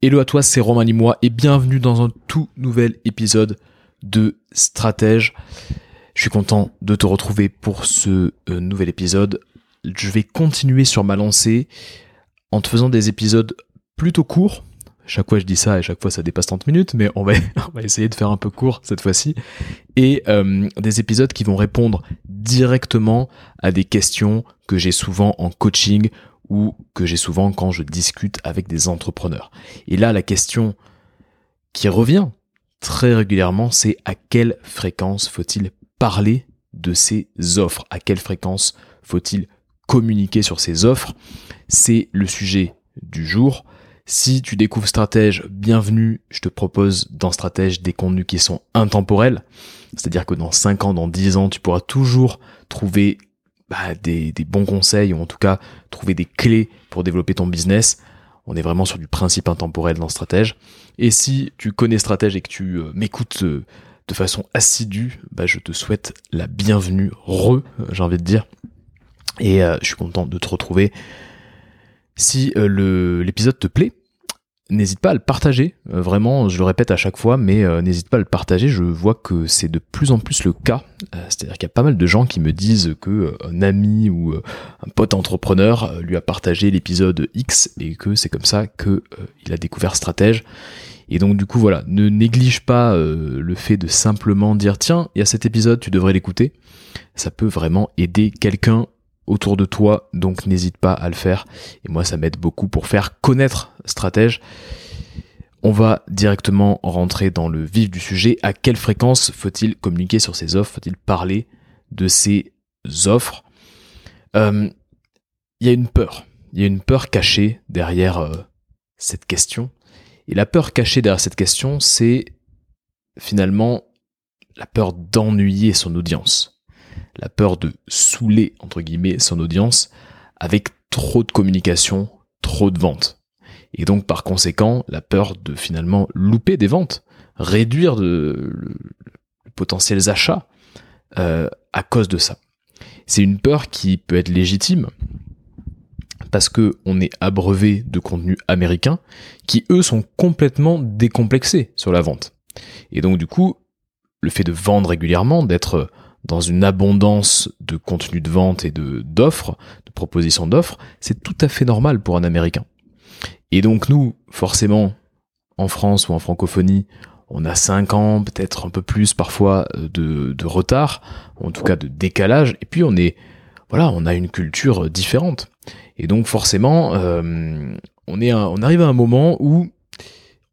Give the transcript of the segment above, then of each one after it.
Hello à toi, c'est Romain Limois et bienvenue dans un tout nouvel épisode de Stratège. Je suis content de te retrouver pour ce euh, nouvel épisode. Je vais continuer sur ma lancée en te faisant des épisodes plutôt courts. Chaque fois je dis ça et chaque fois ça dépasse 30 minutes, mais on va, essayer de faire un peu court cette fois-ci. Et euh, des épisodes qui vont répondre directement à des questions que j'ai souvent en coaching ou que j'ai souvent quand je discute avec des entrepreneurs. Et là, la question qui revient très régulièrement, c'est à quelle fréquence faut-il parler de ces offres? À quelle fréquence faut-il communiquer sur ces offres? C'est le sujet du jour. Si tu découvres Stratège, bienvenue. Je te propose dans Stratège des contenus qui sont intemporels. C'est-à-dire que dans 5 ans, dans 10 ans, tu pourras toujours trouver bah, des, bons conseils ou en tout cas trouver des clés pour développer ton business. On est vraiment sur du principe intemporel dans Stratège. Et si tu connais Stratège et que tu euh, m'écoutes euh, de façon assidue, bah, je te souhaite la bienvenue, re, j'ai envie de dire. Et euh, je suis content de te retrouver. Si l'épisode te plaît, N'hésite pas à le partager, euh, vraiment, je le répète à chaque fois, mais euh, n'hésite pas à le partager, je vois que c'est de plus en plus le cas. Euh, c'est-à-dire qu'il y a pas mal de gens qui me disent que un ami ou un pote entrepreneur lui a partagé l'épisode X et que c'est comme ça que il a découvert Stratège. Et donc du coup voilà, ne néglige pas le fait de simplement dire tiens, il y a cet épisode, tu devrais l'écouter. Ça peut vraiment aider quelqu'un autour de toi, donc n'hésite pas à le faire. Et moi, ça m'aide beaucoup pour faire connaître Stratège. On va directement rentrer dans le vif du sujet. À quelle fréquence faut-il communiquer sur ces offres? Faut-il parler de ces offres? Euh, Il y a une peur. Il y a une peur cachée derrière euh, cette question. Et la peur cachée derrière cette question, c'est finalement la peur d'ennuyer son audience la peur de saouler, entre guillemets, son audience avec trop de communication, trop de ventes. Et donc, par conséquent, la peur de finalement louper des ventes, réduire de, potentiels achats euh, à cause de ça. C'est une peur qui peut être légitime parce que on est abreuvé de contenus américains qui eux sont complètement décomplexés sur la vente. Et donc du coup, le fait de vendre régulièrement, d'être dans une abondance de contenu de vente et de d'offres, de propositions d'offres, c'est tout à fait normal pour un Américain. Et donc nous, forcément, en France ou en francophonie, on a 5 ans, peut-être un peu plus parfois de, de retard, en tout cas de décalage, et puis on est, voilà, on a une culture différente. Et donc forcément, euh, on, est on arrive à un moment où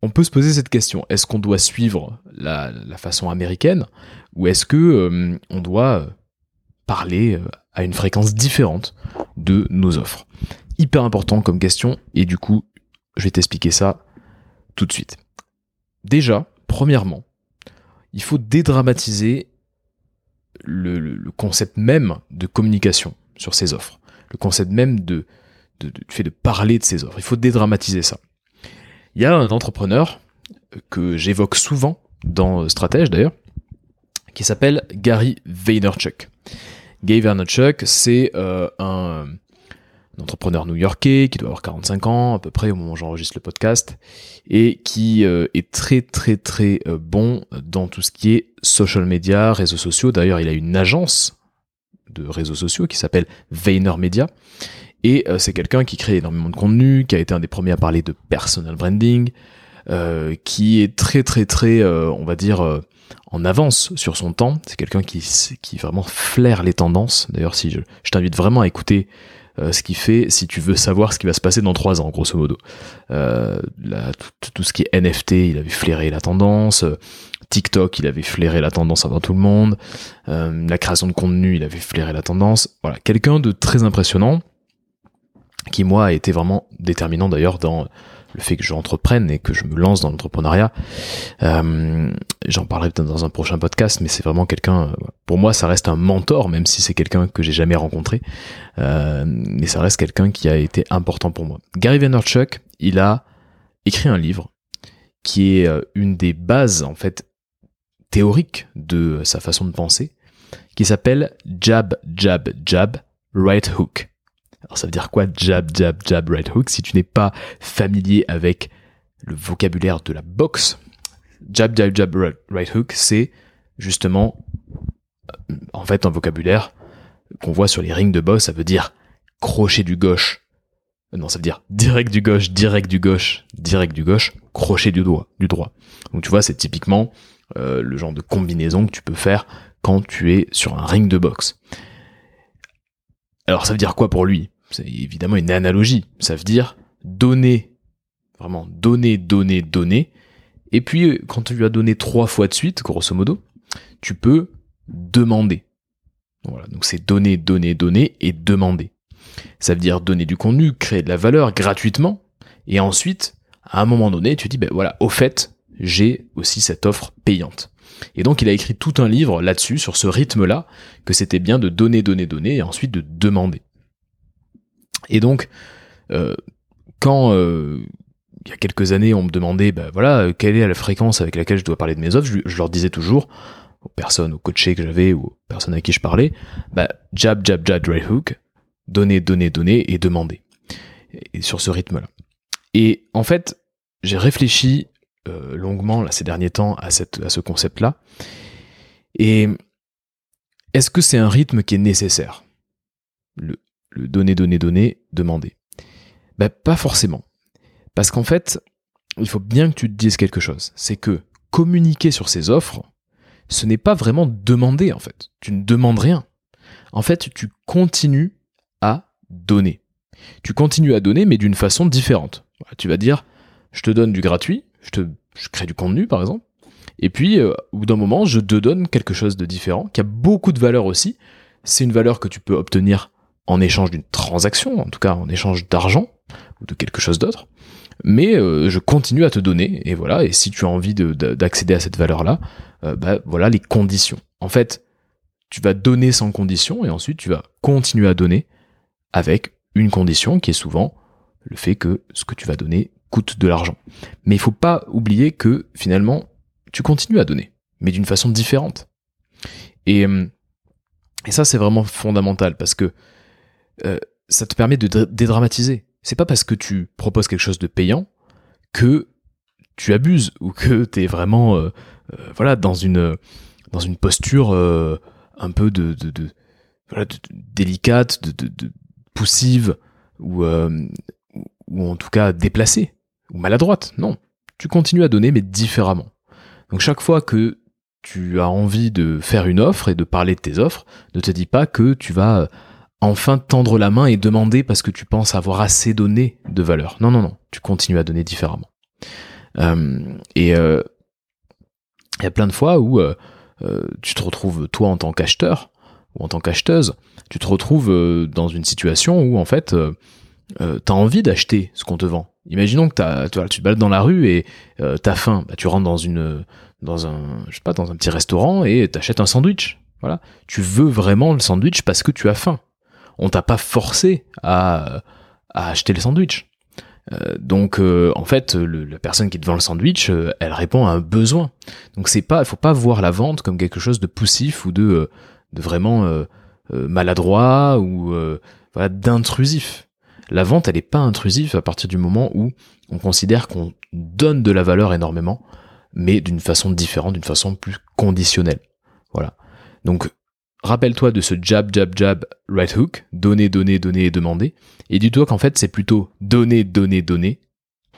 on peut se poser cette question. Est-ce qu'on doit suivre la, façon américaine ou est-ce que euh, on doit euh, parler euh, à une fréquence différente de nos offres? Hyper important comme question et du coup, je vais t'expliquer ça tout de suite. Déjà, premièrement, il faut dédramatiser le, concept même de communication sur ces offres, le concept même de, de, de, fait de parler de ces offres. Il faut dédramatiser ça. Il y a un entrepreneur que j'évoque souvent dans Stratège d'ailleurs, qui s'appelle Gary Vaynerchuk. Gary Vaynerchuk, c'est euh, un, entrepreneur new-yorkais qui doit avoir 45 ans à peu près au moment où j'enregistre le podcast et qui euh, est très très très euh, bon dans tout ce qui est social media, réseaux sociaux. D'ailleurs, il a une agence de réseaux sociaux qui s'appelle VaynerMedia et euh, c'est quelqu'un qui crée énormément de contenu, qui a été un des premiers à parler de personal branding, euh, qui est très très très, euh, on va dire, en avance sur son temps. C'est quelqu'un qui, qui vraiment flaire les tendances. D'ailleurs, si je, t'invite vraiment à écouter ce qu'il fait si tu veux savoir ce qui va se passer dans trois ans, grosso modo. Tout, ce qui est NFT, il avait flairé la tendance. TikTok, il avait flairé la tendance avant tout le monde. la création de contenu, il avait flairé la tendance. Voilà, quelqu'un de très impressionnant qui moi a été vraiment déterminant d'ailleurs dans le fait que j'entreprenne et que je me lance dans l'entrepreneuriat. Euh, J'en parlerai peut-être dans un prochain podcast, mais c'est vraiment quelqu'un, pour moi ça reste un mentor, même si c'est quelqu'un que j'ai jamais rencontré, euh, mais ça reste quelqu'un qui a été important pour moi. Gary Vaynerchuk, il a écrit un livre qui est euh, une des bases en fait théoriques de sa façon de penser, qui s'appelle Jab, Jab, Jab, Right Hook. Alors ça veut dire quoi jab, jab, jab, right hook Si tu n'es pas familier avec le vocabulaire de la boxe, jab, jab, jab, right hook, c'est justement, euh, en fait, un vocabulaire qu'on voit sur les rings de boxe, ça veut dire crochet du gauche. Euh, non, ça veut dire direct du gauche, direct du gauche, direct du gauche, crochet du droit, du droit. Donc tu vois, c'est typiquement euh, le genre de combinaison que tu peux faire quand tu es sur un ring de boxe. Alors ça veut dire quoi pour lui? C'est évidemment une analogie. Ça veut dire donner, vraiment donner, donner, donner. Et puis quand tu lui as donné trois fois de suite, grosso modo, tu peux demander. Voilà, donc c'est donner, donner, donner et demander. Ça veut dire donner du contenu, créer de la valeur gratuitement, et ensuite, à un moment donné, tu dis, ben voilà, au fait, j'ai aussi cette offre payante. Et donc il a écrit tout un livre là-dessus, sur ce rythme-là, que c'était bien de donner, donner, donner, et ensuite de demander. Et donc, euh, quand euh, il y a quelques années, on me demandait, ben voilà, quelle est la fréquence avec laquelle je dois parler de mes offres, je, leur disais toujours, aux personnes, aux coachés que j'avais, aux personnes avec qui je parlais, bah, jab, jab, jab, right hook, donner, donner, donner, et demander. Et sur ce rythme-là. Et en fait, j'ai réfléchi euh, longuement là, ces derniers temps à, à ce concept-là. Et est-ce que c'est un rythme qui est nécessaire? Le, donner, donner, donner, demander ben, Pas forcément. Parce qu'en fait, il faut bien que tu te dises quelque chose. C'est que communiquer sur ces offres, ce n'est pas vraiment demander en fait. Tu ne demandes rien. En fait, tu continues à donner. Tu continues à donner, mais d'une façon différente. Tu vas dire, je te donne du gratuit, je te crée du contenu par exemple. Et puis, euh, au bout d'un moment, je te donne quelque chose de différent, qui a beaucoup de valeur aussi. C'est une valeur que tu peux obtenir en échange d'une transaction, en tout cas en échange d'argent ou de quelque chose d'autre. Mais euh, je continue à te donner, et voilà. Et si tu as envie d'accéder à cette valeur-là, euh, bah, voilà les conditions. En fait, tu vas donner sans condition, et ensuite tu vas continuer à donner avec une condition qui est souvent le fait que ce que tu vas donner coûte de l'argent. Mais il faut pas oublier que finalement, tu continues à donner, mais d'une façon différente. Et, et ça, c'est vraiment fondamental parce que euh, ça te permet de dédramatiser. C'est pas parce que tu proposes quelque chose de payant que tu abuses ou que tu es vraiment euh, voilà dans une dans une posture un peu de, délicate, de, poussive ou en tout cas déplacée ou maladroite. Non, tu continues à donner mais différemment. Donc chaque fois que tu as envie de faire une offre et de parler de tes offres, ne te dis pas que tu vas euh, enfin tendre la main et demander parce que tu penses avoir assez donné de valeur. Non, non, non, tu continues à donner différemment. Euh, et euh, il y a plein de fois où tu te retrouves, toi en tant qu'acheteur ou en tant qu'acheteuse, tu te retrouves dans une situation où en fait, euh, t'as envie d'acheter ce qu'on te vend. Imaginons que tu, tu te balades dans la rue et euh, t'as faim, bah, tu rentres dans une, dans un, je sais pas, dans un petit restaurant et t'achètes un sandwich. Voilà, tu veux vraiment le sandwich parce que tu as faim. On t'a pas forcé à, acheter le sandwich. Euh, donc euh, en fait, la personne qui te vend le sandwich, euh, elle répond à un besoin. Donc c'est pas, faut pas voir la vente comme quelque chose de poussif ou de, vraiment maladroit ou d'intrusif. La vente, elle n'est pas intrusive à partir du moment où on considère qu'on donne de la valeur énormément, mais d'une façon différente, d'une façon plus conditionnelle. Voilà. Donc, rappelle-toi de ce jab, jab, jab, right hook, donner, donner, donner et demander, et dis-toi qu'en fait, c'est plutôt donner, donner, donner,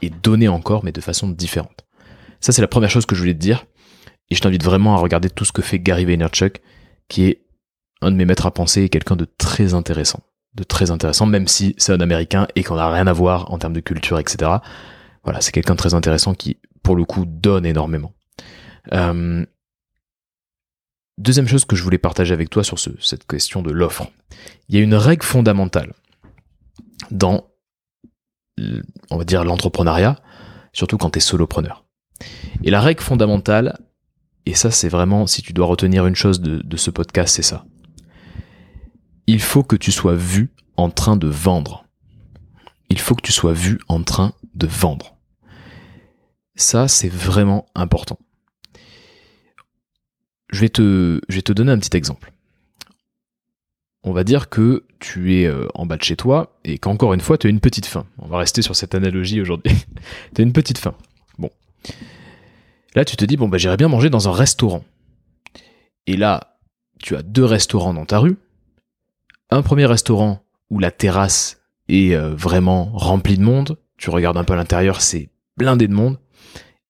et donner encore, mais de façon différente. Ça, c'est la première chose que je voulais te dire, et je t'invite vraiment à regarder tout ce que fait Gary Vaynerchuk, qui est un de mes maîtres à penser et quelqu'un de très intéressant de très intéressant, même si c'est un américain et qu'on n'a rien à voir en termes de culture, etc. Voilà, c'est quelqu'un de très intéressant qui, pour le coup, donne énormément. Euh, deuxième chose que je voulais partager avec toi sur cette question de l'offre. Il y a une règle fondamentale dans, on va dire, l'entrepreneuriat, surtout quand tu es solopreneur. Et la règle fondamentale, et ça c'est vraiment, si tu dois retenir une chose de ce podcast, c'est ça il faut que tu sois vu en train de vendre. Il faut que tu sois vu en train de vendre. Ça, c'est vraiment important. Je vais, te, donner un petit exemple. On va dire que tu es euh, en bas de chez toi et qu'encore une fois, tu as une petite faim. On va rester sur cette analogie aujourd'hui. tu as une petite faim. Là, tu te dis, bon, bah, j'irais bien manger dans un restaurant. Et là, tu as deux restaurants dans ta rue. Un premier restaurant où la terrasse est euh, vraiment remplie de monde. Tu regardes un peu à l'intérieur, c'est blindé de monde.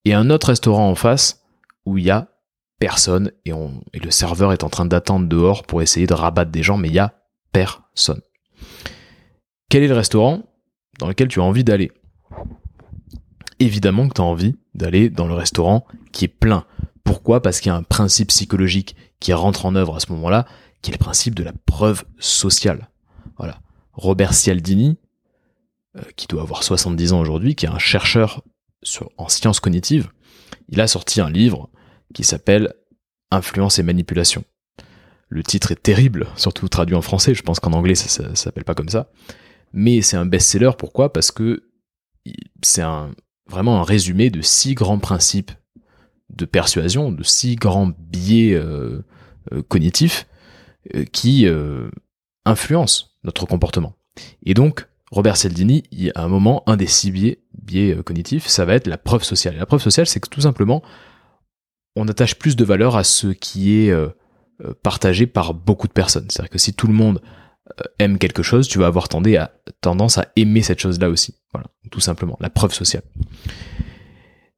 Et un autre restaurant en face où il y a personne et, le serveur est en train d'attendre dehors pour essayer de rabattre des gens, mais il y a personne. Quel est le restaurant dans lequel tu as envie d'aller? Évidemment que tu as envie d'aller dans le restaurant qui est plein. Pourquoi? Parce qu'il y a un principe psychologique qui rentre en œuvre à ce moment-là, qui est le principe de la preuve sociale. Voilà. Robert Cialdini, euh, qui doit avoir 70 ans aujourd'hui, qui est un chercheur en sciences cognitives, il a sorti un livre qui s'appelle Influence et manipulation. Le titre est terrible, surtout traduit en français, je pense qu'en anglais ça, s'appelle pas comme ça. Mais c'est un best-seller, pourquoi? Parce que c'est vraiment un résumé de six grands principes de persuasion, de six grands biais euh, euh, cognitifs euh, qui influencent notre comportement. Et donc, Robert Cialdini, à un moment, un des six biais, biais cognitifs, ça va être la preuve sociale. Et la preuve sociale, c'est que tout simplement, on attache plus de valeur à ce qui est partagé par beaucoup de personnes. C'est-à-dire que si tout le monde aime quelque chose, tu vas avoir tendance à aimer cette chose-là aussi. Voilà, tout simplement, la preuve sociale.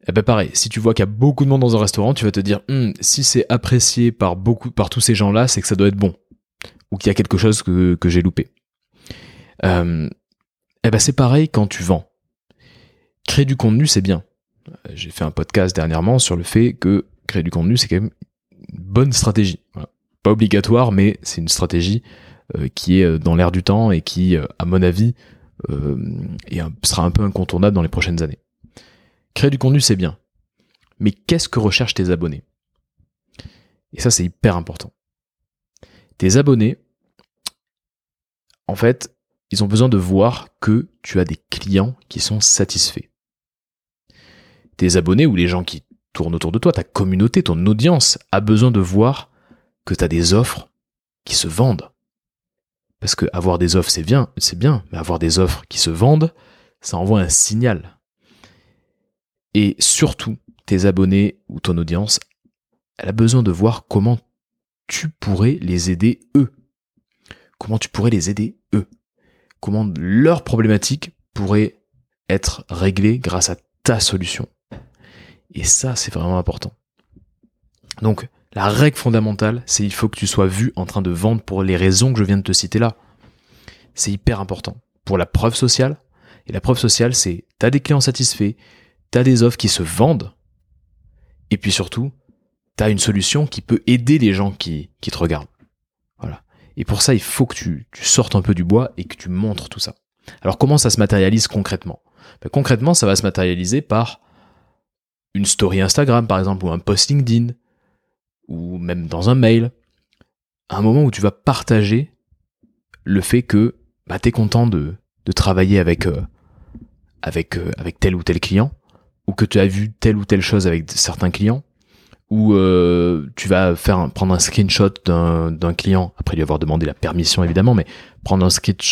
Eh ben pareil, si tu vois qu'il y a beaucoup de monde dans un restaurant, tu vas te dire, hum, si c'est apprécié par tous ces gens-là, c'est que ça doit être bon, ou qu'il y a quelque chose que, j'ai loupé. Euh, eh ben c'est pareil quand tu vends. Créer du contenu, c'est bien. J'ai fait un podcast dernièrement sur le fait que créer du contenu, c'est quand même une bonne stratégie. Pas obligatoire, mais c'est une stratégie euh, qui est euh, dans l'air du temps et qui, à mon avis, sera un peu incontournable dans les prochaines années. Créer du contenu, c'est bien. Mais qu'est-ce que recherchent tes abonnés? Et ça, c'est hyper important. Tes abonnés, en fait, ils ont besoin de voir que tu as des clients qui sont satisfaits. Tes abonnés ou les gens qui tournent autour de toi, ta communauté, ton audience, a besoin de voir que tu as des offres qui se vendent. Parce que avoir des offres, c'est bien, c'est bien, mais avoir des offres qui se vendent, ça envoie un signal. Et surtout, tes abonnés ou ton audience, elle a besoin de voir comment tu pourrais les aider eux. Comment tu pourrais les aider eux. Comment leurs problématiques pourraient être réglées grâce à ta solution. Et ça, c'est vraiment important. Donc, la règle fondamentale, c'est il faut que tu sois vu en train de vendre pour les raisons que je viens de te citer là. C'est hyper important. Pour la preuve sociale, et la preuve sociale, c'est tu as des clients satisfaits, tu as des offres qui se vendent, et puis surtout, tu as une solution qui peut aider les gens qui, qui te regardent. Voilà. Et pour ça, il faut que tu, tu, sortes un peu du bois et que tu montres tout ça. Alors comment ça se matérialise concrètement? Ben, Concrètement, ça va se matérialiser par une story Instagram, par exemple, ou un post LinkedIn, ou même dans un mail, un moment où tu vas partager le fait que bah, tu es content de, de travailler avec, euh, avec, euh, avec tel ou tel client, ou que tu as vu telle ou telle chose avec certains clients, ou euh, tu vas faire prendre un screenshot d'un client, après lui avoir demandé la permission évidemment, mais prendre un,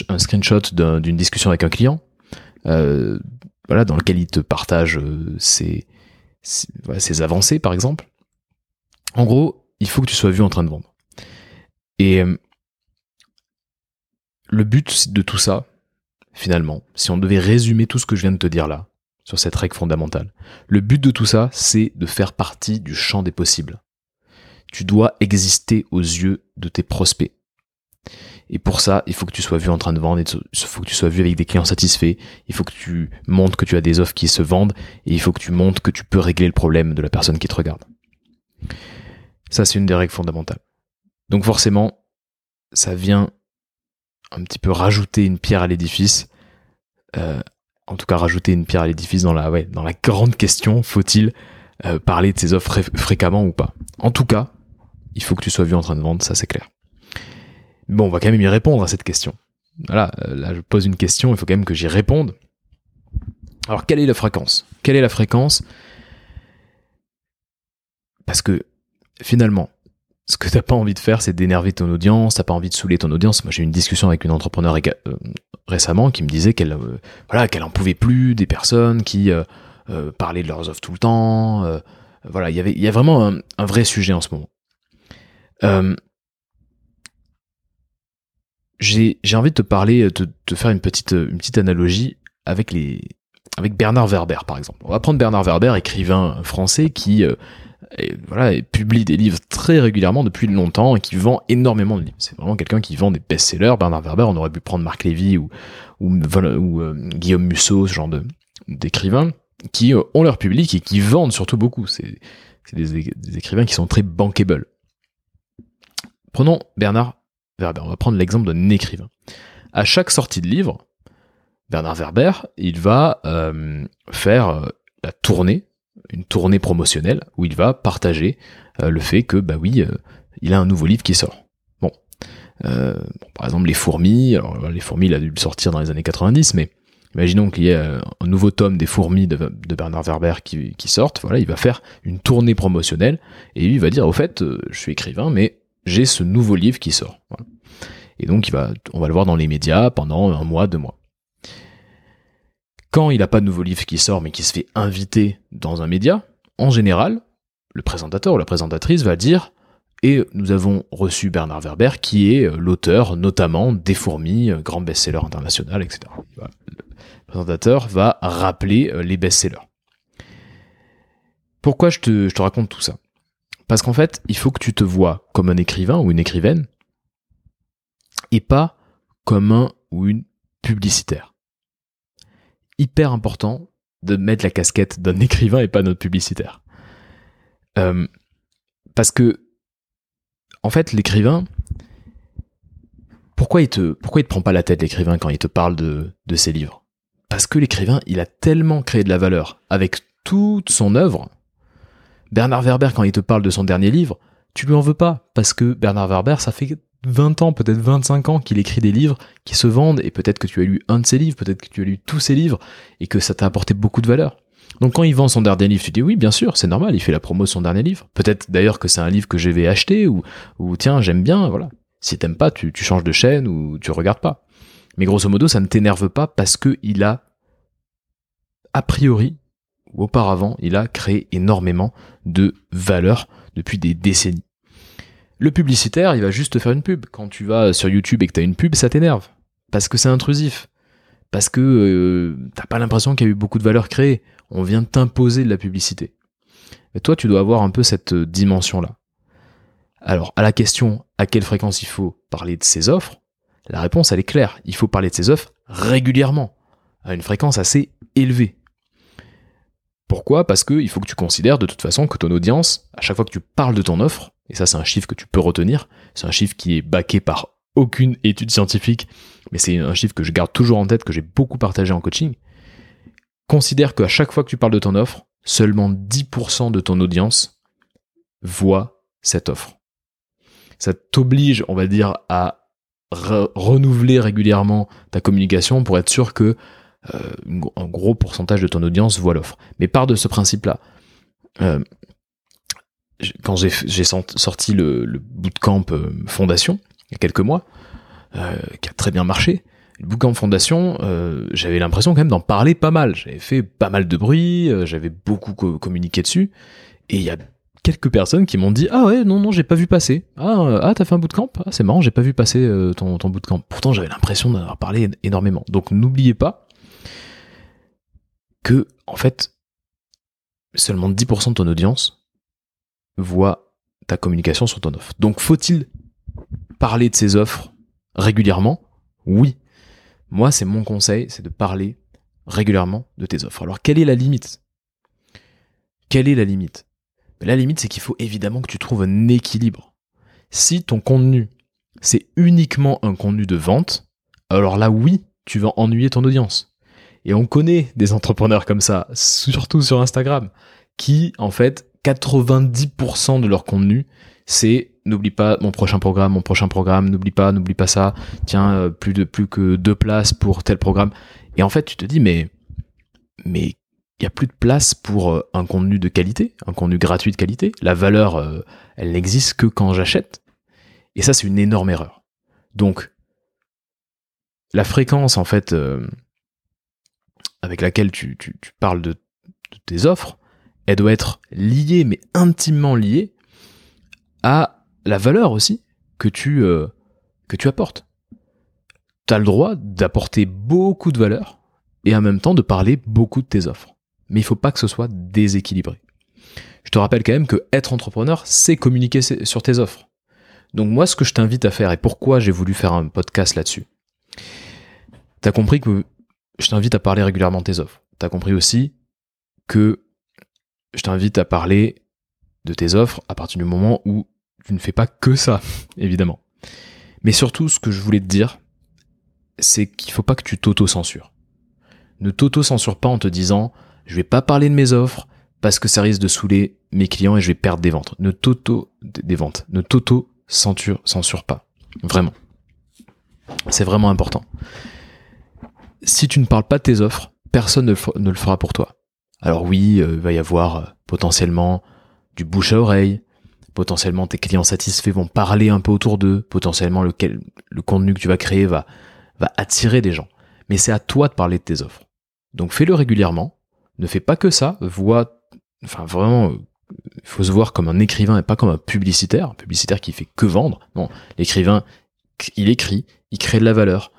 un screenshot d'une discussion avec un client, voilà, dans lequel il te partage ses, ses avancées par exemple, en gros, il faut que tu sois vu en train de vendre. Et euh, le but de tout ça, finalement, si on devait résumer tout ce que je viens de te dire là, sur cette règle fondamentale, le but de tout ça, c'est de faire partie du champ des possibles. Tu dois exister aux yeux de tes prospects. Et pour ça, il faut que tu sois vu en train de vendre, il faut que tu sois vu avec des clients satisfaits, il faut que tu montres que tu as des offres qui se vendent, et il faut que tu montres que tu peux régler le problème de la personne qui te regarde. Ça, c'est une des règles fondamentales. Donc forcément, ça vient un petit peu rajouter une pierre à l'édifice. Euh, en tout cas, rajouter une pierre à l'édifice dans la, ouais, dans la grande question, faut-il euh, parler de ces offres fréquemment ou pas En tout cas, il faut que tu sois vu en train de vendre, ça c'est clair. Bon, on va quand même y répondre à cette question. Voilà, euh, là je pose une question, il faut quand même que j'y réponde. Alors, quelle est la fréquence? Quelle est la fréquence? Parce que finalement, ce que t'as pas envie de faire, c'est d'énerver ton audience, t'as pas envie de saouler ton audience. Moi, j'ai eu une discussion avec une entrepreneur euh, récemment qui me disait qu'elle, euh, voilà, en pouvait plus des personnes qui euh, parlaient de leurs offres tout le temps, voilà, il y avait, il y a vraiment un, vrai sujet en ce moment. Euh, j'ai, envie de te parler, de te faire une petite, une petite analogie avec les, avec Bernard Werber par exemple. On va prendre Bernard Werber, écrivain français qui euh, voilà, publie des livres très régulièrement depuis longtemps et qui vend énormément de livres. C'est vraiment quelqu'un qui vend des best-sellers. Bernard Werber, on aurait pu prendre Marc Lévy ou, ou, euh, Guillaume Musso, ce genre d'écrivains qui euh, ont leur public et qui vendent surtout beaucoup. C'est, des, des, écrivains qui sont très bankable. Prenons Bernard On va prendre l'exemple d'un écrivain. À chaque sortie de livre, Bernard Werber, il va euh, faire euh, la tournée, une tournée promotionnelle, où il va partager euh, le fait que, bah oui, il a un nouveau livre qui sort. Bon. par exemple, Les Fourmis, alors les Fourmis, il a dû le sortir dans les années 90, mais imaginons qu'il y ait un nouveau tome des Fourmis de, Bernard Werber qui, qui sorte, voilà, il va faire une tournée promotionnelle, et lui, il va dire, au fait, je suis écrivain, mais j'ai ce nouveau livre qui sort. Et donc, on va le voir dans les médias pendant un mois, deux mois. Quand il n'a pas de nouveau livre qui sort mais qui se fait inviter dans un média, en général, le présentateur ou la présentatrice va dire et nous avons reçu Bernard Werber qui est euh, l'auteur notamment des Fourmis, euh, grand best-seller international, etc. Le présentateur va rappeler euh, les best-sellers. Pourquoi je te raconte tout ça? Parce qu'en fait, il faut que tu te vois comme un écrivain ou une écrivaine et pas comme un ou une publicitaire hyper important de mettre la casquette d'un écrivain et pas d'un publicitaire. Euh, parce que, en fait, l'écrivain, pourquoi il te, pourquoi il te prend pas la tête l'écrivain quand il te parle de, de ses livres? Parce que l'écrivain, il a tellement créé de la valeur avec toute son œuvre. Bernard Werber, quand il te parle de son dernier livre, tu lui en veux pas parce que Bernard Werber, ça fait 20 ans, peut-être 25 ans qu'il écrit des livres qui se vendent, et peut-être que tu as lu un de ses livres, peut-être que tu as lu tous ses livres, et que ça t'a apporté beaucoup de valeur. Donc quand il vend son dernier livre, tu dis oui, bien sûr, c'est normal, il fait la promo de son dernier livre. Peut-être d'ailleurs que c'est un livre que je vais acheter, ou, ou tiens, j'aime bien, voilà. Si t'aimes pas, tu, changes de chaîne ou tu regardes pas. Mais grosso modo, ça ne t'énerve pas parce que il a, a priori, auparavant, il a créé énormément de valeur depuis des décennies. Le publicitaire, il va juste te faire une pub. Quand tu vas sur YouTube et que tu as une pub, ça t'énerve. Parce que c'est intrusif. Parce que euh, t'as pas l'impression qu'il y a eu beaucoup de valeur créée. On vient t'imposer de la publicité. Mais toi, tu dois avoir un peu cette dimension-là. Alors, à la question à quelle fréquence il faut parler de ses offres, la réponse, elle est claire. Il faut parler de ses offres régulièrement, à une fréquence assez élevée. Pourquoi? Parce qu'il faut que tu considères de toute façon que ton audience, à chaque fois que tu parles de ton offre, et ça c'est un chiffre que tu peux retenir, c'est un chiffre qui est baqué par aucune étude scientifique, mais c'est un chiffre que je garde toujours en tête, que j'ai beaucoup partagé en coaching, considère qu'à chaque fois que tu parles de ton offre, seulement 10% de ton audience voit cette offre. Ça t'oblige, on va dire, à renouveler régulièrement ta communication pour être sûr que un gros pourcentage de ton audience voit l'offre. Mais part de ce principe-là. Euh, quand j'ai sorti le, le bootcamp euh, Fondation, il y a quelques mois, qui a très bien marché, le bootcamp Fondation, j'avais l'impression quand même d'en parler pas mal. J'avais fait pas mal de bruit, j'avais beaucoup communiqué dessus, et il y a quelques personnes qui m'ont dit ah ouais non non j'ai pas vu passer ah ah t'as fait un bootcamp? Ah c'est marrant j'ai pas vu passer ton ton bootcamp pourtant j'avais l'impression d'en avoir parlé énormément donc n'oubliez pas que, en fait, seulement 10% de ton audience voit ta communication sur ton offre. Donc, faut-il parler de ces offres régulièrement? Oui. Moi, c'est mon conseil, c'est de parler régulièrement de tes offres. Alors, quelle est la limite? Quelle est la limite? La limite, c'est qu'il faut évidemment que tu trouves un équilibre. Si ton contenu, c'est uniquement un contenu de vente, alors là, oui, tu vas ennuyer ton audience. Et on connaît des entrepreneurs comme ça, surtout sur Instagram, qui, en fait, 90% de leur contenu, c'est n'oublie pas mon prochain programme, mon prochain programme, n'oublie pas, n'oublie pas ça, tiens, euh, plus de plus que deux places pour tel programme. Et en fait, tu te dis, mais, mais il y a plus de place pour euh, un contenu de qualité, un contenu gratuit de qualité. La valeur, euh, elle n'existe que quand j'achète. Et ça, c'est une énorme erreur. Donc, la fréquence, en fait, avec laquelle tu, parles de, tes offres, elle doit être liée, mais intimement liée, à la valeur aussi que tu, euh, apportes. Tu as le droit d'apporter beaucoup de valeur et en même temps de parler beaucoup de tes offres. Mais il faut pas que ce soit déséquilibré. Je te rappelle quand même que être entrepreneur, c'est communiquer sur tes offres. Donc moi, ce que je t'invite à faire et pourquoi j'ai voulu faire un podcast là-dessus, tu as compris que je t'invite à parler régulièrement de tes offres. Tu as compris aussi que je t'invite à parler de tes offres à partir du moment où tu ne fais pas que ça, évidemment. Mais surtout, ce que je voulais te dire, c'est qu'il faut pas que tu t'auto-censures. Ne t'auto-censure pas en te disant, je vais pas parler de mes offres parce que ça risque de saouler mes clients et je vais perdre des ventes. Ne t'auto, des ventes. Ne t'auto-censure, censure pas. Vraiment. C'est vraiment important. Si tu ne parles pas de tes offres, personne ne le fera pour toi. Alors oui, euh, il va y avoir euh, potentiellement du bouche à oreille, potentiellement tes clients satisfaits vont parler un peu autour d'eux, potentiellement le contenu que tu vas créer va, attirer des gens. Mais c'est à toi de parler de tes offres. Donc fais-le régulièrement, ne fais pas que ça, vois, enfin vraiment, il euh, faut se voir comme un écrivain et pas comme un publicitaire, un publicitaire qui fait que vendre. Non, l'écrivain, il écrit, il crée de la valeur.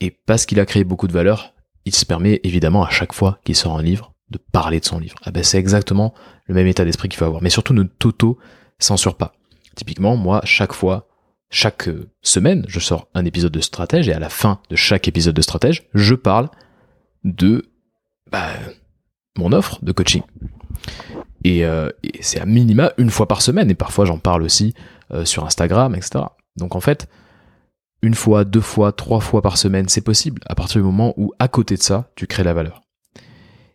Et parce qu'il a créé beaucoup de valeur, il se permet évidemment à chaque fois qu'il sort un livre de parler de son livre. Ah ben c'est exactement le même état d'esprit qu'il faut avoir. Mais surtout ne t'auto-censure pas. Typiquement, moi, chaque fois, chaque euh, semaine, je sors un épisode de stratège et à la fin de chaque épisode de stratège, je parle de bah, mon offre de coaching. Et, euh, et c'est à minima une fois par semaine et parfois j'en parle aussi euh, sur Instagram, etc. Donc en fait, une fois, deux fois, trois fois par semaine, c'est possible à partir du moment où à côté de ça, tu crées la valeur.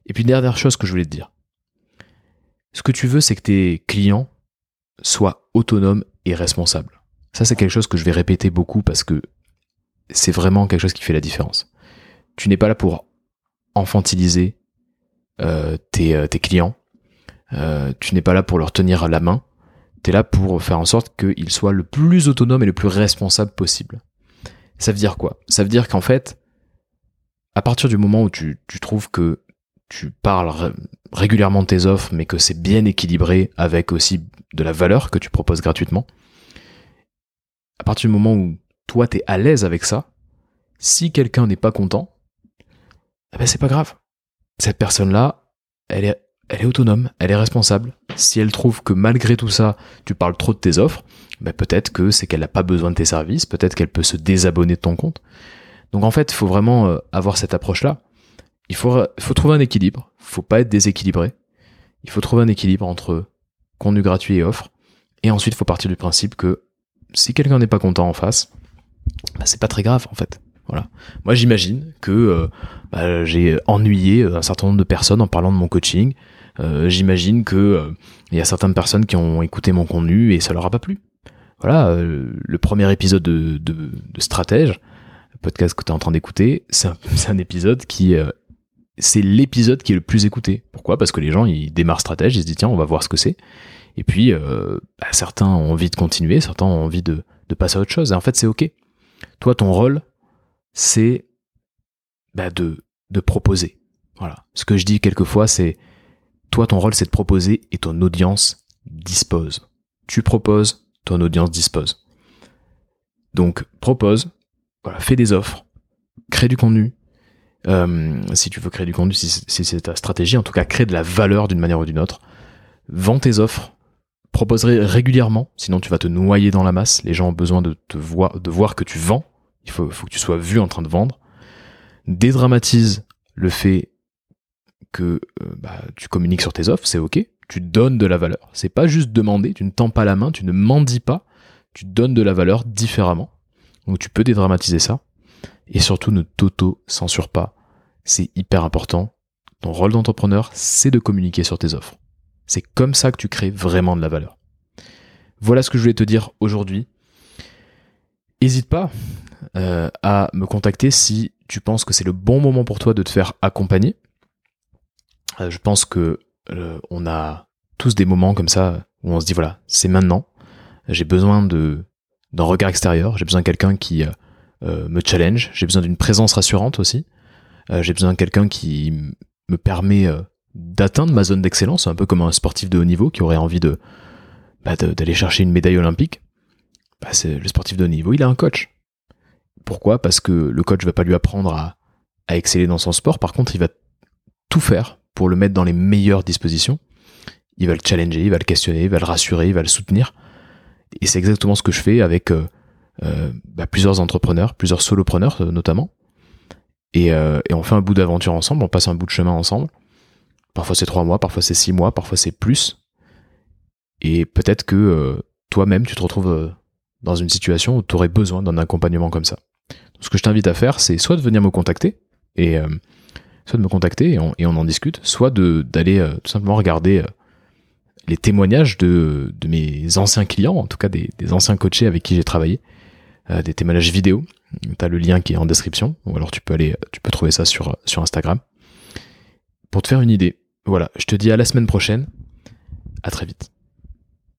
Et puis, dernière chose que je voulais te dire. Ce que tu veux, c'est que tes clients soient autonomes et responsables. Ça, c'est quelque chose que je vais répéter beaucoup parce que c'est vraiment quelque chose qui fait la différence. Tu n'es pas là pour enfantiliser euh, tes, euh, clients. Euh, tu n'es pas là pour leur tenir la main. Tu es là pour faire en sorte qu'ils soient le plus autonomes et le plus responsables possible. Ça veut dire quoi? Ça veut dire qu'en fait, à partir du moment où tu, trouves que tu parles régulièrement de tes offres, mais que c'est bien équilibré avec aussi de la valeur que tu proposes gratuitement, à partir du moment où toi tu es à l'aise avec ça, si quelqu'un n'est pas content, eh ben c'est pas grave. Cette personne-là, elle est, elle est autonome, elle est responsable. Si elle trouve que malgré tout ça, tu parles trop de tes offres, ben peut-être que c'est qu'elle n'a pas besoin de tes services, peut-être qu'elle peut se désabonner de ton compte. Donc en fait, il faut vraiment euh, avoir cette approche-là il faut, trouver un équilibre. Faut pas être déséquilibré. Il faut trouver un équilibre entre contenu gratuit et offre. Et ensuite, il faut partir du principe que si quelqu'un n'est pas content en face, bah, c'est pas très grave en fait. Voilà. Moi, j'imagine que euh, bah, j'ai ennuyé un certain nombre de personnes en parlant de mon coaching. Euh, j'imagine que euh, il y a certaines personnes qui ont écouté mon contenu et ça leur a pas plu. Voilà, le premier épisode de, Stratège, le podcast que tu es en train d'écouter, c'est un, épisode qui c'est l'épisode qui est le plus écouté. Pourquoi? Parce que les gens, ils démarrent stratège, ils se disent tiens, on va voir ce que c'est. Et puis, euh, bah, certains ont envie de continuer, certains ont envie de, passer à autre chose. Et en fait, c'est ok. Toi, ton rôle, c'est bah, de, de proposer. Voilà. Ce que je dis quelquefois, c'est toi, ton rôle, c'est de proposer et ton audience dispose. Tu proposes, ton audience dispose. Donc, propose, fais des offres, crée du contenu, euh, si tu veux créer du contenu, si c'est ta stratégie, en tout cas, crée de la valeur d'une manière ou d'une autre. Vends tes offres, proposerai régulièrement, sinon tu vas te noyer dans la masse. Les gens ont besoin de voir, que tu vends. Il faut que tu sois vu en train de vendre. Dédramatise le fait que euh, bah, tu communiques sur tes offres, c'est ok. Tu donnes de la valeur. C'est pas juste demander, tu ne tends pas la main, tu ne mendis pas, tu donnes de la valeur différemment. Donc tu peux dédramatiser ça. Et surtout, ne t'auto-censure pas. C'est hyper important. Ton rôle d'entrepreneur, c'est de communiquer sur tes offres. C'est comme ça que tu crées vraiment de la valeur. Voilà ce que je voulais te dire aujourd'hui. N'hésite pas euh, à me contacter si tu penses que c'est le bon moment pour toi de te faire accompagner. Euh, je pense que euh, on a tous des moments comme ça où on se dit voilà, c'est maintenant. J'ai besoin de d'un regard extérieur. J'ai besoin de quelqu'un qui euh, me challenge. J'ai besoin d'une présence rassurante aussi. Euh, j'ai besoin de quelqu'un qui me permet euh, d'atteindre ma zone d'excellence, un peu comme un sportif de haut niveau qui aurait envie de bah, d'aller chercher une médaille olympique. Bah, c'est le sportif de haut niveau, il a un coach. Pourquoi? Parce que le coach va pas lui apprendre à, à exceller dans son sport. Par contre, il va tout faire pour le mettre dans les meilleures dispositions. Il va le challenger, il va le questionner, il va le rassurer, il va le soutenir. Et c'est exactement ce que je fais avec euh, euh, bah, plusieurs entrepreneurs, plusieurs solopreneurs euh, notamment. Et, et, on fait un bout d'aventure ensemble, on passe un bout de chemin ensemble. Parfois c'est trois mois, parfois c'est six mois, parfois c'est plus. Et peut-être que toi-même tu te retrouves dans une situation où tu aurais besoin d'un accompagnement comme ça. ce que je t'invite à faire, c'est soit de venir me contacter et soit de me contacter et on, en discute, soit d'aller tout simplement regarder les témoignages de, de, mes anciens clients, en tout cas des, des anciens coachés avec qui j'ai travaillé, euh, des témoignages vidéo. Tu as le lien qui est en description, ou alors tu peux aller, tu peux trouver ça sur, sur Instagram. Pour te faire une idée. Voilà, je te dis à la semaine prochaine. À très vite.